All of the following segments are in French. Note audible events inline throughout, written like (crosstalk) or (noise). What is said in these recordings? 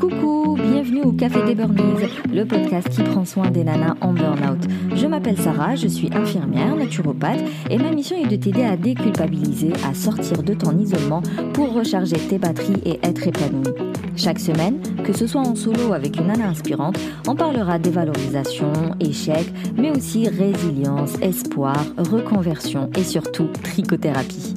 Coucou, bienvenue au Café des Burnies, le podcast qui prend soin des nanas en burn-out. Je m'appelle Sarah, je suis infirmière, naturopathe et ma mission est de t'aider à déculpabiliser, à sortir de ton isolement pour recharger tes batteries et être épanouie. Chaque semaine, que ce soit en solo avec une nana inspirante, on parlera dévalorisation, échec, mais aussi résilience, espoir, reconversion et surtout trichothérapie.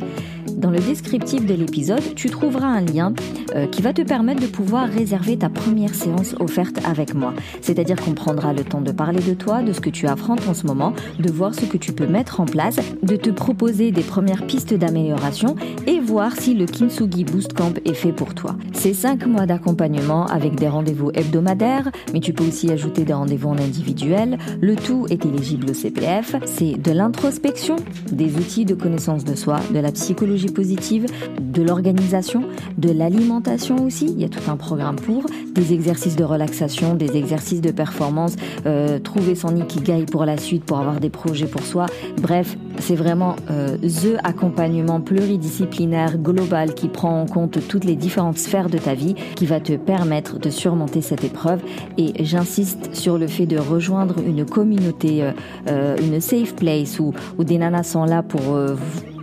Dans le descriptif de l'épisode, tu trouveras un lien euh, qui va te permettre de pouvoir réserver ta première séance offerte avec moi. C'est-à-dire qu'on prendra le temps de parler de toi, de ce que tu affrontes en ce moment, de voir ce que tu peux mettre en place, de te proposer des premières pistes d'amélioration voir si le Kintsugi Boost Camp est fait pour toi. C'est 5 mois d'accompagnement avec des rendez-vous hebdomadaires, mais tu peux aussi ajouter des rendez-vous en individuel. Le tout est éligible au CPF. C'est de l'introspection, des outils de connaissance de soi, de la psychologie positive, de l'organisation, de l'alimentation aussi. Il y a tout un programme pour des exercices de relaxation, des exercices de performance, euh, trouver son ikigai pour la suite, pour avoir des projets pour soi. Bref, c'est vraiment euh, the accompagnement pluridisciplinaire global qui prend en compte toutes les différentes sphères de ta vie, qui va te permettre de surmonter cette épreuve. Et j'insiste sur le fait de rejoindre une communauté, euh, euh, une safe place où, des nanas sont là pour euh,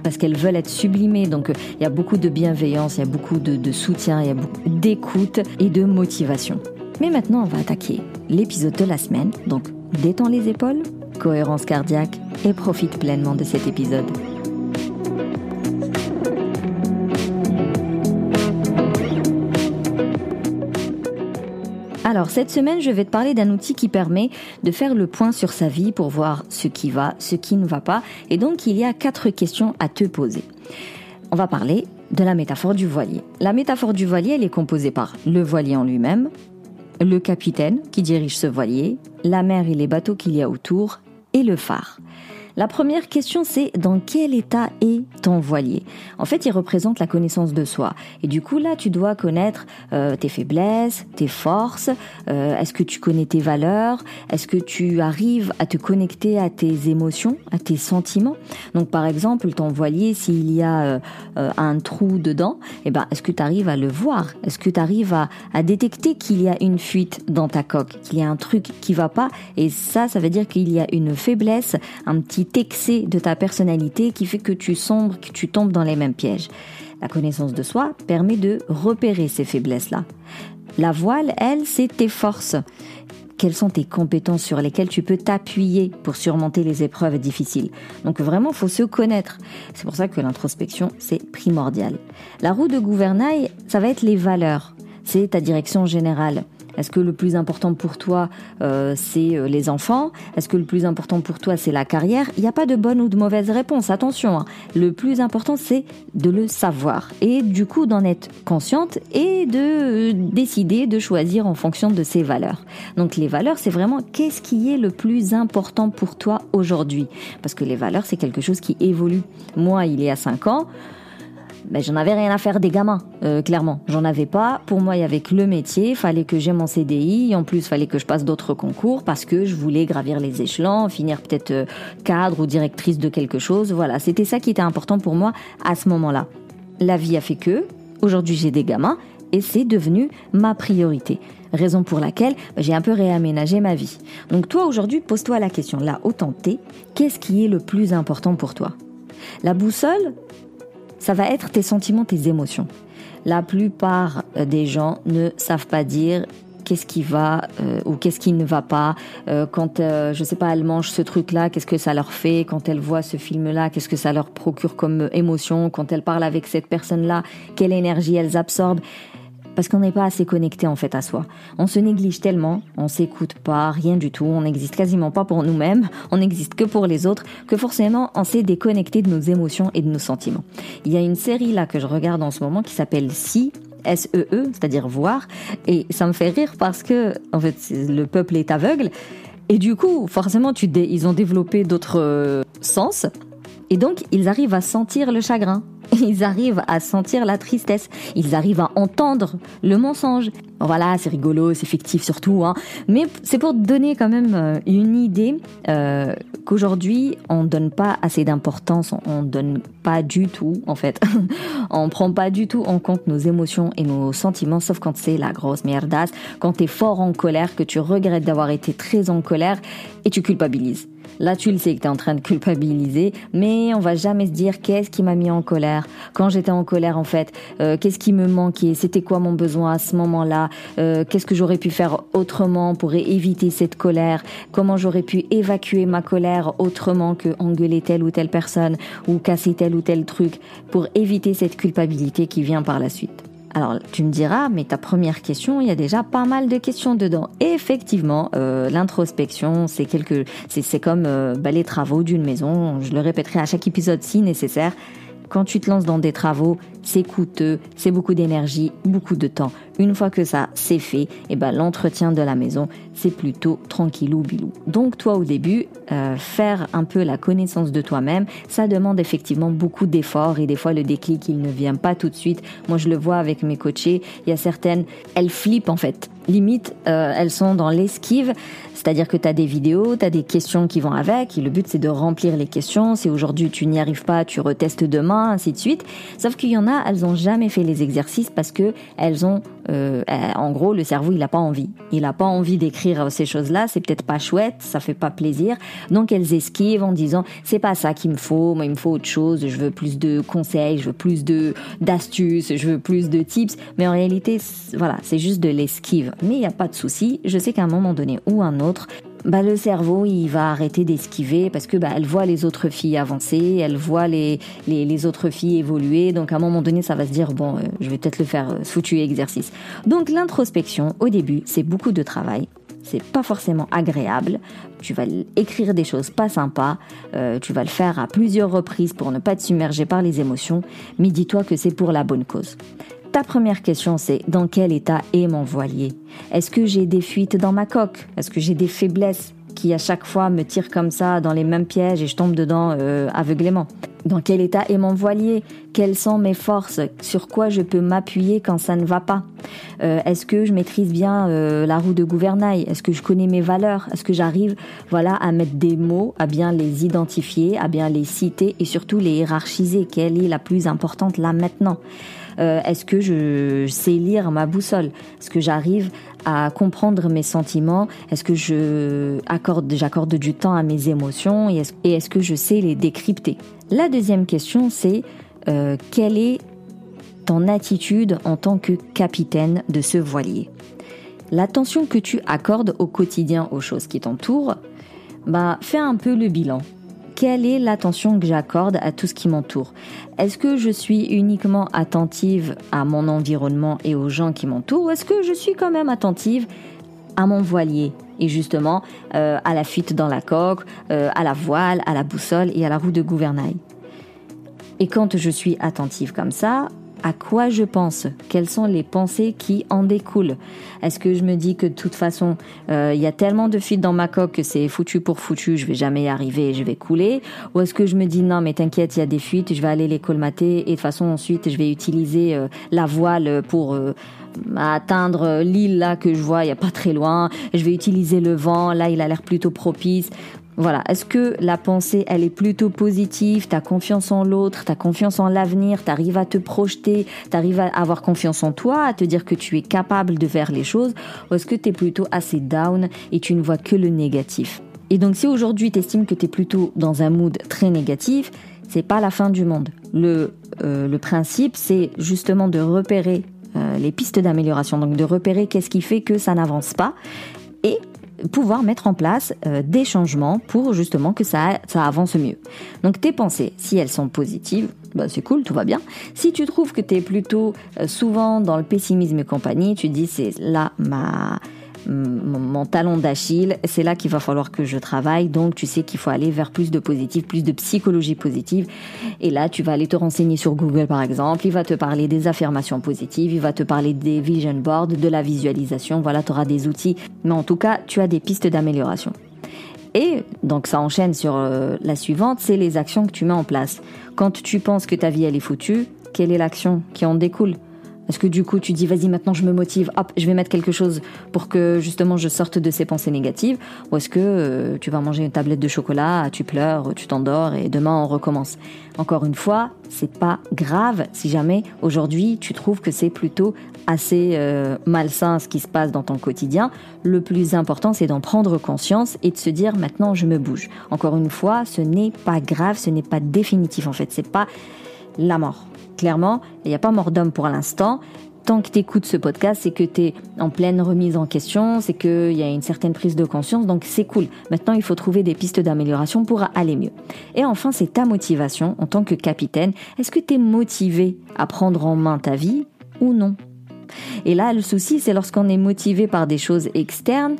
parce qu'elles veulent être sublimées. Donc il y a beaucoup de bienveillance, il y a beaucoup de soutien, il y a beaucoup d'écoute et de motivation. Mais maintenant, on va attaquer l'épisode de la semaine. Donc détends les épaules, cohérence cardiaque et profite pleinement de cet épisode. Cette semaine, je vais te parler d'un outil qui permet de faire le point sur sa vie pour voir ce qui va, ce qui ne va pas. Et donc il y a quatre questions à te poser. On va parler de la métaphore du voilier. La métaphore du voilier, elle est composée par le voilier en lui-même, le capitaine qui dirige ce voilier, la mer et les bateaux qu'il y a autour, et le phare. La première question, c'est dans quel état est ton voilier? En fait, il représente la connaissance de soi. Et du coup, là, tu dois connaître euh, tes faiblesses, tes forces. Euh, Est-ce que tu connais tes valeurs Est-ce que tu arrives à te connecter à tes émotions, à tes sentiments? Donc, par exemple, ton voilier, s'il y a euh, euh, un trou dedans, eh ben, est-ce que tu arrives à le voir? Est-ce que tu arrives à, à détecter qu'il y a une fuite dans ta coque, qu'il y a un truc qui va pas? Et ça, ça veut dire qu'il y a une faiblesse, un petit excès de ta personnalité qui fait que tu sombres, que tu tombes dans les mêmes pièges. La connaissance de soi permet de repérer ces faiblesses-là. La voile, elle, c'est tes forces. Quelles sont tes compétences sur lesquelles tu peux t'appuyer pour surmonter les épreuves difficiles? Donc vraiment, faut se connaître. C'est pour ça que l'introspection, c'est primordial. La roue de gouvernail, ça va être les valeurs. C'est ta direction générale. Est-ce que le plus important pour toi, euh, c'est euh, les enfants? Est-ce que le plus important pour toi, c'est la carrière? Il n'y a pas de bonne ou de mauvaise réponse, attention. Hein. Le plus important, c'est de le savoir et du coup d'en être consciente et de euh, décider de choisir en fonction de ses valeurs. Donc les valeurs, c'est vraiment qu'est-ce qui est le plus important pour toi aujourd'hui? Parce que les valeurs, c'est quelque chose qui évolue. Moi, il y a 5 ans, ben, j'en avais rien à faire des gamins, euh, clairement. J'en avais pas. Pour moi, il y avait que le métier. Fallait que j'ai mon CDI. En plus, fallait que je passe d'autres concours parce que je voulais gravir les échelons, finir peut-être euh, cadre ou directrice de quelque chose. Voilà, c'était ça qui était important pour moi à ce moment-là. La vie a fait que, aujourd'hui, j'ai des gamins et c'est devenu ma priorité. Raison pour laquelle ben, j'ai un peu réaménagé ma vie. Donc toi, aujourd'hui, pose-toi la question, là, autant t'es, qu'est-ce qui est le plus important pour toi? La boussole, ça va être tes sentiments, tes émotions. La plupart des gens ne savent pas dire qu'est-ce qui va euh, ou qu'est-ce qui ne va pas. Euh, quand euh, je sais pas elles mangent ce truc là qu'est-ce que ça leur fait? Quand elles voient ce film là qu'est-ce que ça leur procure comme émotion? Quand elles parlent avec cette personne là quelle énergie elles absorbent? Parce qu'on n'est pas assez connecté en fait à soi. On se néglige tellement, on s'écoute pas, rien du tout, on n'existe quasiment pas pour nous-mêmes, on n'existe que pour les autres, que forcément on s'est déconnecté de nos émotions et de nos sentiments. Il y a une série là que je regarde en ce moment qui s'appelle Si, S-E-E, -E, c'est-à-dire voir, et ça me fait rire parce que en fait le peuple est aveugle, et du coup forcément ils ont développé d'autres euh, sens, et donc ils arrivent à sentir le chagrin (laughs) Ils arrivent à sentir la tristesse. Ils arrivent à entendre le mensonge. Voilà, c'est rigolo, c'est fictif surtout, hein. mais c'est pour donner quand même euh, une idée euh, qu'aujourd'hui on donne pas assez d'importance, on donne pas du tout en fait, (laughs) on prend pas du tout en compte nos émotions et nos sentiments, sauf quand c'est la grosse merdasse, quand t'es fort en colère, que tu regrettes d'avoir été très en colère et tu culpabilises. Là, tu le sais que tu es en train de culpabiliser, mais on va jamais se dire qu'est-ce qui m'a mis en colère. Quand j'étais en colère, en fait, euh, qu'est-ce qui me manquait? C'était quoi mon besoin à ce moment-là? Euh, Qu'est-ce que j'aurais pu faire autrement pour éviter cette colère? Comment j'aurais pu évacuer ma colère autrement que engueuler telle ou telle personne ou casser tel ou tel truc pour éviter cette culpabilité qui vient par la suite? Alors tu me diras, mais ta première question, il y a déjà pas mal de questions dedans. Effectivement, euh, l'introspection, c'est quelque, c'est comme euh, bah, les travaux d'une maison. Je le répéterai à chaque épisode si nécessaire. Quand tu te lances dans des travaux, c'est coûteux, c'est beaucoup d'énergie, beaucoup de temps. Une fois que ça c'est fait, et eh ben l'entretien de la maison, c'est plutôt tranquillou bilou. Donc toi au début, euh, faire un peu la connaissance de toi-même, ça demande effectivement beaucoup d'efforts et des fois le déclic il ne vient pas tout de suite. Moi je le vois avec mes coachés, il y a certaines, elles flippent en fait limite, euh, elles sont dans l'esquive, c'est-à-dire que tu as des vidéos, tu as des questions qui vont avec, et le but c'est de remplir les questions, si aujourd'hui tu n'y arrives pas, tu retestes demain, ainsi de suite. Sauf qu'il y en a, elles ont jamais fait les exercices parce que elles ont, euh, en gros, le cerveau il a pas envie. Il a pas envie d'écrire ces choses-là, c'est peut-être pas chouette, ça fait pas plaisir. Donc elles esquivent en disant c'est pas ça qu'il me faut, moi il me faut autre chose, je veux plus de conseils, je veux plus de d'astuces, je veux plus de tips. Mais en réalité, voilà, c'est juste de l'esquive mais il n'y a pas de souci. Je sais qu'à un moment donné ou un autre, bah, le cerveau il va arrêter d'esquiver parce que bah, elle voit les autres filles avancer, elle voit les, les, autres filles évoluer. Donc à un moment donné, ça va se dire bon, euh, je vais peut-être le faire euh, foutu exercice. Donc l'introspection, au début, c'est beaucoup de travail. C'est pas forcément agréable. Tu vas écrire des choses pas sympas. Euh, tu vas le faire à plusieurs reprises pour ne pas te submerger par les émotions. Mais dis-toi que c'est pour la bonne cause. Ta première question, c'est dans quel état est mon voilier? Est-ce que j'ai des fuites dans ma coque? Est-ce que j'ai des faiblesses qui à chaque fois me tirent comme ça dans les mêmes pièges et je tombe dedans euh, aveuglément? Dans quel état est mon voilier? Quelles sont mes forces? Sur quoi je peux m'appuyer quand ça ne va pas? Euh, Est-ce que je maîtrise bien euh, la roue de gouvernail? Est-ce que je connais mes valeurs? Est-ce que j'arrive voilà à mettre des mots, à bien les identifier, à bien les citer et surtout les hiérarchiser? Quelle est la plus importante là maintenant? Euh, est-ce que je sais lire ma boussole? Est-ce que j'arrive à comprendre mes sentiments? Est-ce que je accorde, j'accorde du temps à mes émotions? Et est-ce que je sais les décrypter? La deuxième question, c'est euh, quelle est ton attitude en tant que capitaine de ce voilier? L'attention que tu accordes au quotidien aux choses qui t'entourent, bah, fais un peu le bilan quelle est l'attention que j'accorde à tout ce qui m'entoure? Est-ce que je suis uniquement attentive à mon environnement et aux gens qui m'entourent ou est-ce que je suis quand même attentive à mon voilier? Et justement euh, à la fuite dans la coque, euh, à la voile, à la boussole et à la roue de gouvernail. Et quand je suis attentive comme ça, à quoi je pense, quelles sont les pensées qui en découlent? Est-ce que je me dis que de toute façon, euh, il y a tellement de fuites dans ma coque que c'est foutu pour foutu, je vais jamais y arriver, je vais couler? Ou est-ce que je me dis non mais t'inquiète, il y a des fuites, je vais aller les colmater et de toute façon ensuite je vais utiliser euh, la voile pour euh, atteindre l'île là que je vois, il y a pas très loin, je vais utiliser le vent, là il a l'air plutôt propice. Voilà. Est-ce que la pensée, elle est plutôt positive, t'as confiance en l'autre, t'as confiance en l'avenir, t'arrives à te projeter, t'arrives à avoir confiance en toi, à te dire que tu es capable de faire les choses, ou est-ce que t'es plutôt assez down et tu ne vois que le négatif? Et donc, si aujourd'hui t'estimes que t'es plutôt dans un mood très négatif, c'est pas la fin du monde. Le, euh, principe, c'est justement de repérer euh, les pistes d'amélioration, donc de repérer qu'est-ce qui fait que ça n'avance pas et pouvoir mettre en place euh, des changements pour justement que ça, ça avance mieux. Donc tes pensées, si elles sont positives, bah c'est cool, tout va bien. Si tu trouves que tu es plutôt euh, souvent dans le pessimisme et compagnie, tu dis c'est là ma mon talon d'Achille, c'est là qu'il va falloir que je travaille. Donc, tu sais qu'il faut aller vers plus de positif, plus de psychologie positive. Et là, tu vas aller te renseigner sur Google, par exemple. Il va te parler des affirmations positives. Il va te parler des vision boards, de la visualisation. Voilà, tu auras des outils. Mais en tout cas, tu as des pistes d'amélioration. Et donc ça enchaîne sur euh, la suivante, c'est les actions que tu mets en place. Quand tu penses que ta vie elle est foutue, quelle est l'action qui en découle? Est-ce que du coup tu dis vas-y maintenant je me motive, hop, je vais mettre quelque chose pour que justement je sorte de ces pensées négatives. Ou est-ce que euh, tu vas manger une tablette de chocolat, tu pleures, tu t'endors et demain on recommence. Encore une fois, c'est pas grave si jamais aujourd'hui tu trouves que c'est plutôt assez euh, malsain ce qui se passe dans ton quotidien. Le plus important c'est d'en prendre conscience et de se dire maintenant je me bouge. Encore une fois, ce n'est pas grave, ce n'est pas définitif en fait, c'est pas la mort clairement, il n'y a pas mort d'homme pour l'instant. Tant que tu écoutes ce podcast, c'est que tu es en pleine remise en question, c'est qu'il y a une certaine prise de conscience, donc c'est cool. Maintenant, il faut trouver des pistes d'amélioration pour aller mieux. Et enfin, c'est ta motivation en tant que capitaine. Est-ce que tu es motivé à prendre en main ta vie ou non? Et là, le souci, c'est lorsqu'on est motivé par des choses externes,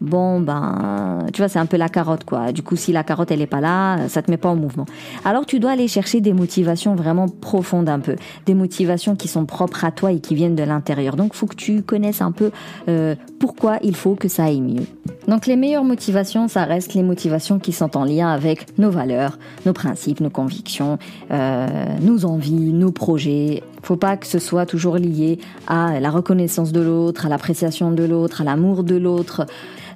bon ben tu vois c'est un peu la carotte quoi. Du coup si la carotte elle est pas là ça te met pas en mouvement. Alors tu dois aller chercher des motivations vraiment profondes un peu. Des motivations qui sont propres à toi et qui viennent de l'intérieur. Donc faut que tu connaisses un peu euh, pourquoi il faut que ça aille mieux. Donc les meilleures motivations ça reste les motivations qui sont en lien avec nos valeurs nos principes nos convictions euh, nos envies nos projets. Faut pas que ce soit toujours lié à la reconnaissance de l'autre à l'appréciation de l'autre à l'amour de l'autre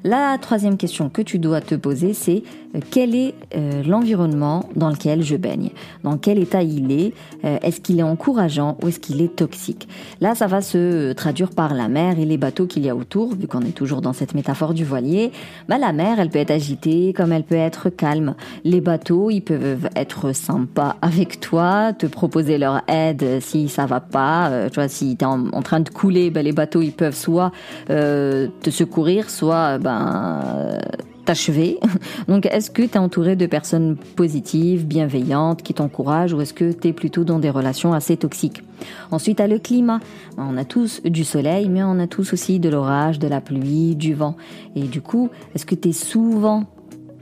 la troisième question que tu dois te poser, c'est euh, quel est euh, l'environnement dans lequel je baigne? Dans quel état il est? Euh, Est-ce qu'il est encourageant ou est-ce qu'il est toxique? Là, ça va se traduire par la mer et les bateaux qu'il y a autour, vu qu'on est toujours dans cette métaphore du voilier. Bah, la mer, elle peut être agitée comme elle peut être calme. Les bateaux, ils peuvent être sympas avec toi, te proposer leur aide si ça va pas. tu vois, si tu es en, train de couler, bah, les bateaux, ils peuvent soit te secourir, soit... Bah, ben, t'achever. (laughs) Donc, est-ce que tu es entouré de personnes positives, bienveillantes, qui t'encouragent, ou est-ce que tu es plutôt dans des relations assez toxiques? Ensuite, à le climat. Ben, on a tous du soleil, mais on a tous aussi de l'orage, de la pluie, du vent. Et du coup, est-ce que tu es souvent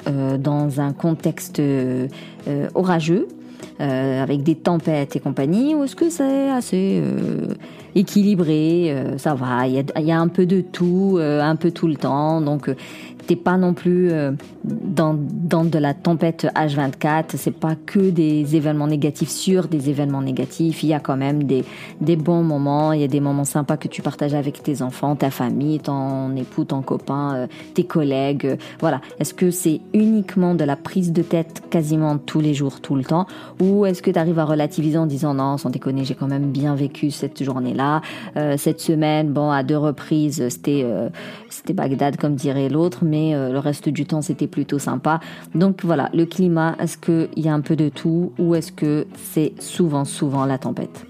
euh, dans un contexte euh, orageux? Euh, avec des tempêtes et compagnie, ou est-ce que c'est assez euh, équilibré, euh, ça va, il y a, y a, un peu de tout, un peu tout le temps, donc pas non plus euh, dans, dans de la tempête H24. C'est pas que des événements négatifs sur des événements négatifs. Il y a quand même des, des bons moments. Il y a des moments sympas que tu partages avec tes enfants, ta famille, ton époux, ton copain, euh, tes collègues. voilà. Est-ce que c'est uniquement de la prise de tête quasiment tous les jours, tout le temps, ou est-ce que tu arrives à relativiser en disant non, sans déconner, j'ai quand même bien vécu cette journée-là, euh, cette semaine. Bon, à deux reprises, c'était c'était Bagdad comme dirait l'autre, mais euh, le reste du temps c'était plutôt sympa. Donc voilà, le climat, est-ce qu'il y a un peu de tout ou est-ce que c'est souvent, souvent la tempête?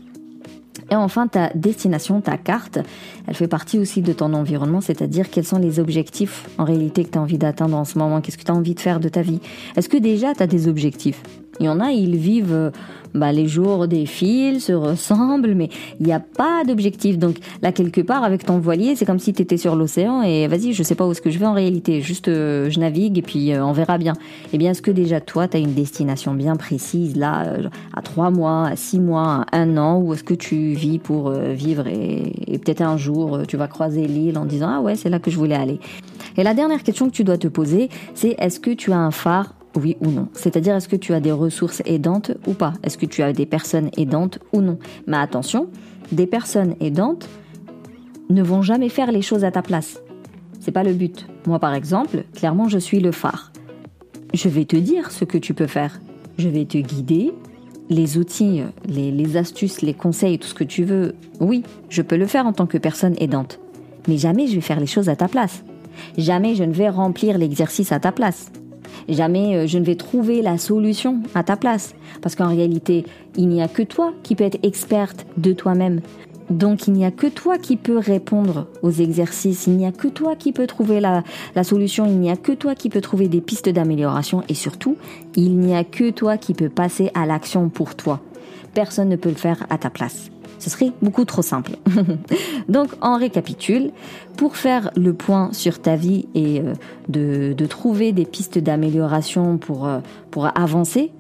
Et enfin, ta destination, ta carte, elle fait partie aussi de ton environnement, c'est-à-dire quels sont les objectifs en réalité que tu as envie d'atteindre en ce moment, qu'est-ce que tu as envie de faire de ta vie? Est-ce que déjà tu as des objectifs? Il y en a, ils vivent euh, bah, les jours défilent, se ressemblent, mais il n'y a pas d'objectif. Donc là, quelque part, avec ton voilier, c'est comme si tu étais sur l'océan et vas-y, je sais pas où est-ce que je vais en réalité. Juste, euh, je navigue et puis euh, on verra bien. Eh bien, est-ce que déjà toi, tu as une destination bien précise, là, à trois mois, à six mois, à un an, ou est-ce que tu vis pour vivre et, et peut-être un jour, tu vas croiser l'île en disant, ah ouais, c'est là que je voulais aller? Et la dernière question que tu dois te poser, c'est est-ce que tu as un phare oui ou non. C'est-à-dire est-ce que tu as des ressources aidantes ou pas? Est-ce que tu as des personnes aidantes ou non? Mais attention, des personnes aidantes ne vont jamais faire les choses à ta place. C'est pas le but. Moi par exemple, clairement je suis le phare. Je vais te dire ce que tu peux faire. Je vais te guider, les outils, les, les, astuces, les conseils, tout ce que tu veux, oui, je peux le faire en tant que personne aidante. Mais jamais je vais faire les choses à ta place. Jamais je ne vais remplir l'exercice à ta place. Jamais euh, je ne vais trouver la solution à ta place. Parce qu'en réalité, il n'y a que toi qui peux être experte de toi-même. Donc il n'y a que toi qui peux répondre aux exercices, il n'y a que toi qui peux trouver la, la solution, il n'y a que toi qui peux trouver des pistes d'amélioration et surtout, il n'y a que toi qui peux passer à l'action pour toi. Personne ne peut le faire à ta place. Ce serait beaucoup trop simple. (laughs) Donc, on récapitule. Pour faire le point sur ta vie et euh, de, trouver des pistes d'amélioration pour, euh, pour avancer,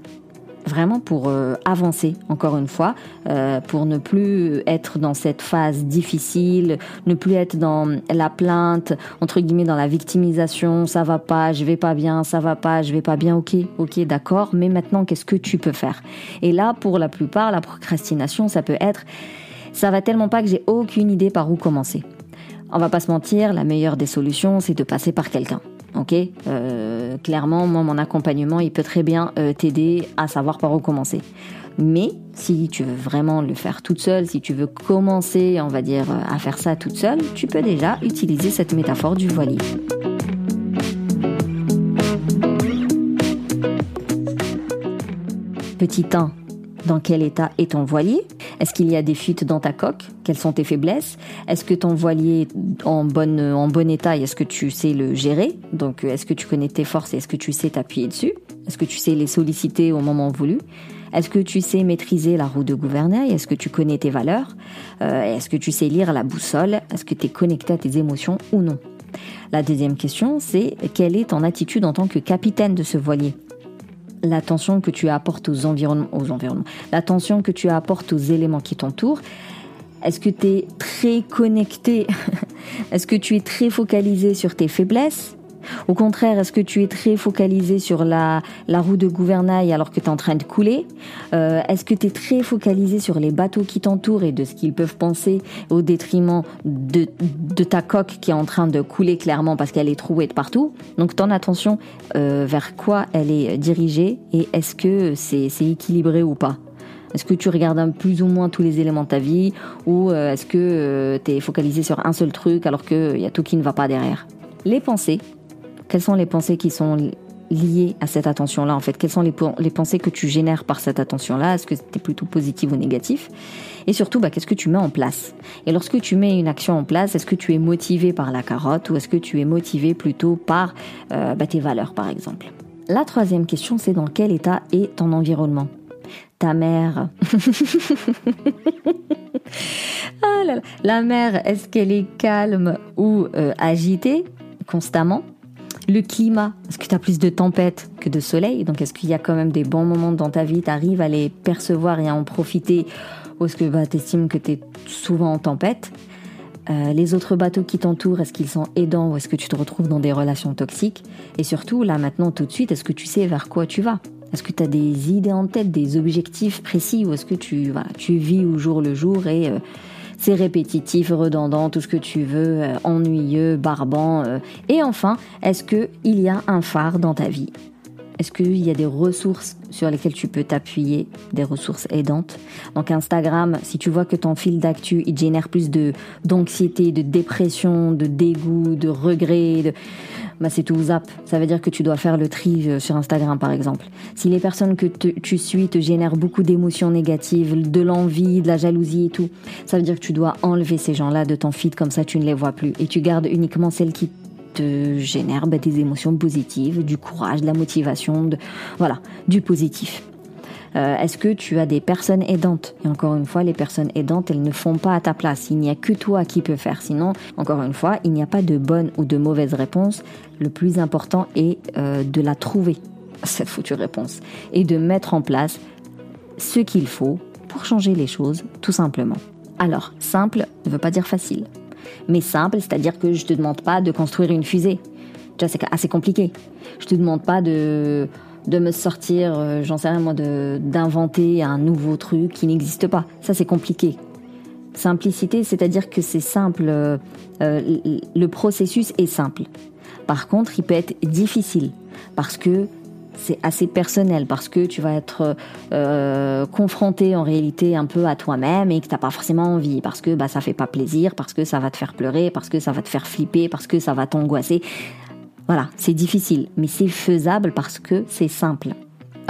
vraiment pour euh, avancer, encore une fois, euh, pour ne plus être dans cette phase difficile, ne plus être dans la plainte, entre guillemets, dans la victimisation, ça va pas, je vais pas bien, ça va pas, je vais pas bien, ok, ok, d'accord, mais maintenant, qu'est-ce que tu peux faire? Et là, pour la plupart, la procrastination, ça peut être, ça va tellement pas que j'ai aucune idée par où commencer. On va pas se mentir, la meilleure des solutions, c'est de passer par quelqu'un. Ok, euh, clairement, moi, mon accompagnement, il peut très bien euh, t'aider à savoir par où commencer. Mais si tu veux vraiment le faire toute seule, si tu veux commencer, on va dire, à faire ça toute seule, tu peux déjà utiliser cette métaphore du voilier. Petit 1, dans quel état est ton voilier? Est-ce qu'il y a des fuites dans ta coque? Quelles sont tes faiblesses? Est-ce que ton voilier est en, bonne, en bon état et est-ce que tu sais le gérer? Donc est-ce que tu connais tes forces et est-ce que tu sais t'appuyer dessus? Est-ce que tu sais les solliciter au moment voulu? Est-ce que tu sais maîtriser la roue de gouvernail? Est-ce que tu connais tes valeurs? Euh, Est-ce que tu sais lire la boussole? Est-ce que tu es connecté à tes émotions ou non? La deuxième question, c'est quelle est ton attitude en tant que capitaine de ce voilier? L'attention que tu apportes aux environnements, aux environnements, l'attention que tu apportes aux éléments qui t'entourent. Est-ce que tu es très connecté? (laughs) Est-ce que tu es très focalisé sur tes faiblesses? Au contraire, est-ce que tu es très focalisé sur la, la roue de gouvernail alors que tu es en train de couler? Euh, Est-ce que tu es très focalisé sur les bateaux qui t'entourent et de ce qu'ils peuvent penser au détriment de, de ta coque qui est en train de couler clairement parce qu'elle est trouée de partout? Donc ton attention euh, vers quoi elle est dirigée et est-ce que c'est équilibré ou pas? Est-ce que tu regardes plus ou moins tous les éléments de ta vie ou euh, est-ce que tu es focalisé sur un seul truc alors qu'il y a tout qui ne va pas derrière? Les pensées, quelles sont les pensées qui sont liées à cette attention-là en fait? Quelles sont les, pensées que tu génères par cette attention-là? Est-ce que c'était plutôt positif ou négatif? Et surtout, bah, qu'est-ce que tu mets en place? Et lorsque tu mets une action en place, est-ce que tu es motivé par la carotte ou est-ce que tu es motivé plutôt par euh, bah, tes valeurs par exemple? La troisième question, c'est dans quel état est ton environnement? Ta mère. (laughs) ah. La mère, est-ce qu'elle est calme ou euh, agitée constamment? Le climat, est-ce que tu as plus de tempêtes que de soleil? Donc est-ce qu'il y a quand même des bons moments dans ta vie, tu arrives à les percevoir et à en profiter? Ou est-ce que bah, tu estimes que tu es souvent en tempête? Euh, les autres bateaux qui t'entourent, est-ce qu'ils sont aidants ou est-ce que tu te retrouves dans des relations toxiques? Et surtout, là maintenant, tout de suite, est-ce que tu sais vers quoi tu vas? Est-ce que tu as des idées en tête, des objectifs précis ou est-ce que tu, tu vis au jour le jour et euh, c'est répétitif, redondant, tout ce que tu veux, euh, ennuyeux, barbant. Euh. Et enfin, est-ce que il y a un phare dans ta vie? Est-ce qu'il y a des ressources sur lesquelles tu peux t'appuyer, des ressources aidantes Donc Instagram, si tu vois que ton fil d'actu, il génère plus de d'anxiété, de dépression, de dégoût, de regret, bah c'est tout zap. Ça veut dire que tu dois faire le tri euh, sur Instagram par exemple. Si les personnes que tu suis te génèrent beaucoup d'émotions négatives, de l'envie, de la jalousie et tout, ça veut dire que tu dois enlever ces gens-là de ton feed comme ça tu ne les vois plus et tu gardes uniquement celles qui te génèrent bah, des émotions positives, du courage, de la motivation, de voilà, du positif. Euh, est-ce que tu as des personnes aidantes? Et encore une fois, les personnes aidantes, elles ne font pas à ta place. Il n'y a que toi qui peux faire. Sinon, encore une fois, il n'y a pas de bonne ou de mauvaise réponse. Le plus important est euh, de la trouver, (laughs) cette foutue réponse, et de mettre en place ce qu'il faut pour changer les choses, tout simplement. Alors, simple ne veut pas dire facile. Mais simple, c'est-à-dire que je te demande pas de construire une fusée. Tu vois, c'est assez compliqué. Je te demande pas de de me sortir, euh, j'en sais rien moi, d'inventer un nouveau truc qui n'existe pas. Ça, c'est compliqué. Simplicité, c'est-à-dire que c'est simple, euh, euh, le processus est simple. Par contre, il peut être difficile parce que c'est assez personnel, parce que tu vas être confronté en réalité un peu à toi-même et que t'as pas forcément envie, parce que bah ça fait pas plaisir, parce que ça va te faire pleurer, parce que ça va te faire flipper, parce que ça va t'angoisser. Voilà, c'est difficile, mais c'est faisable parce que c'est simple.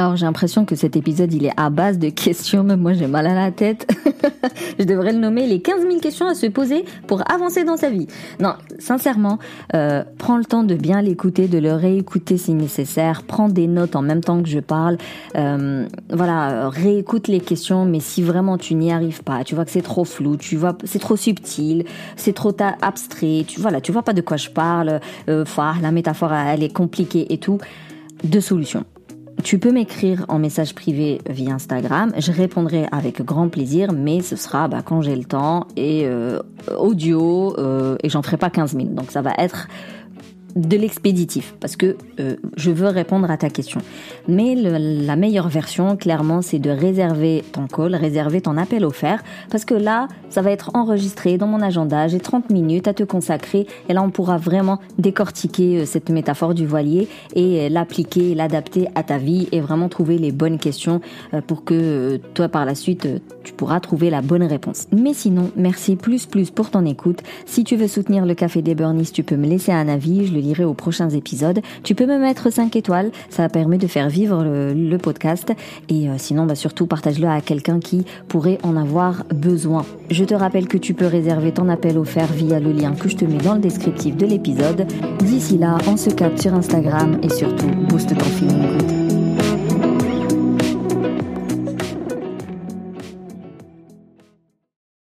Alors j'ai l'impression que cet épisode il est à base de questions, mais moi j'ai mal à la tête. (laughs) je devrais le nommer les 15 000 questions à se poser pour avancer dans sa vie. Non, sincèrement, euh, prends le temps de bien l'écouter, de le réécouter si nécessaire, prends des notes en même temps que je parle. Euh, voilà, réécoute les questions, mais si vraiment tu n'y arrives pas, tu vois que c'est trop flou, tu vois c'est trop subtil, c'est trop abstrait, tu voilà, tu vois pas de quoi je parle, euh, la métaphore elle est compliquée et tout, deux solutions tu peux m'écrire en message privé via Instagram. Je répondrai avec grand plaisir, mais ce sera bah, quand j'ai le temps et euh, audio euh, et j'en ferai pas 15 000. Donc ça va être de l'expéditif parce que euh, je veux répondre à ta question. Mais la meilleure version, clairement, c'est de réserver ton call, réserver ton appel offert parce que là, ça va être enregistré dans mon agenda. J'ai 30 minutes à te consacrer et là, on pourra vraiment décortiquer euh, cette métaphore du voilier et euh, l'appliquer, l'adapter à ta vie et vraiment trouver les bonnes questions pour que toi, par la suite, tu pourras trouver la bonne réponse. Mais sinon, merci plus plus pour ton écoute. Si tu veux soutenir le Café des Burnies, tu peux me laisser un avis. Lirai aux prochains épisodes. Tu peux me mettre 5 étoiles, ça permet de faire vivre le, podcast. Et euh, sinon, bah, surtout, partage-le à quelqu'un qui pourrait en avoir besoin. Je te rappelle que tu peux réserver ton appel offert via le lien que je te mets dans le descriptif de l'épisode. D'ici là, on se capte sur Instagram et surtout, booste ton film.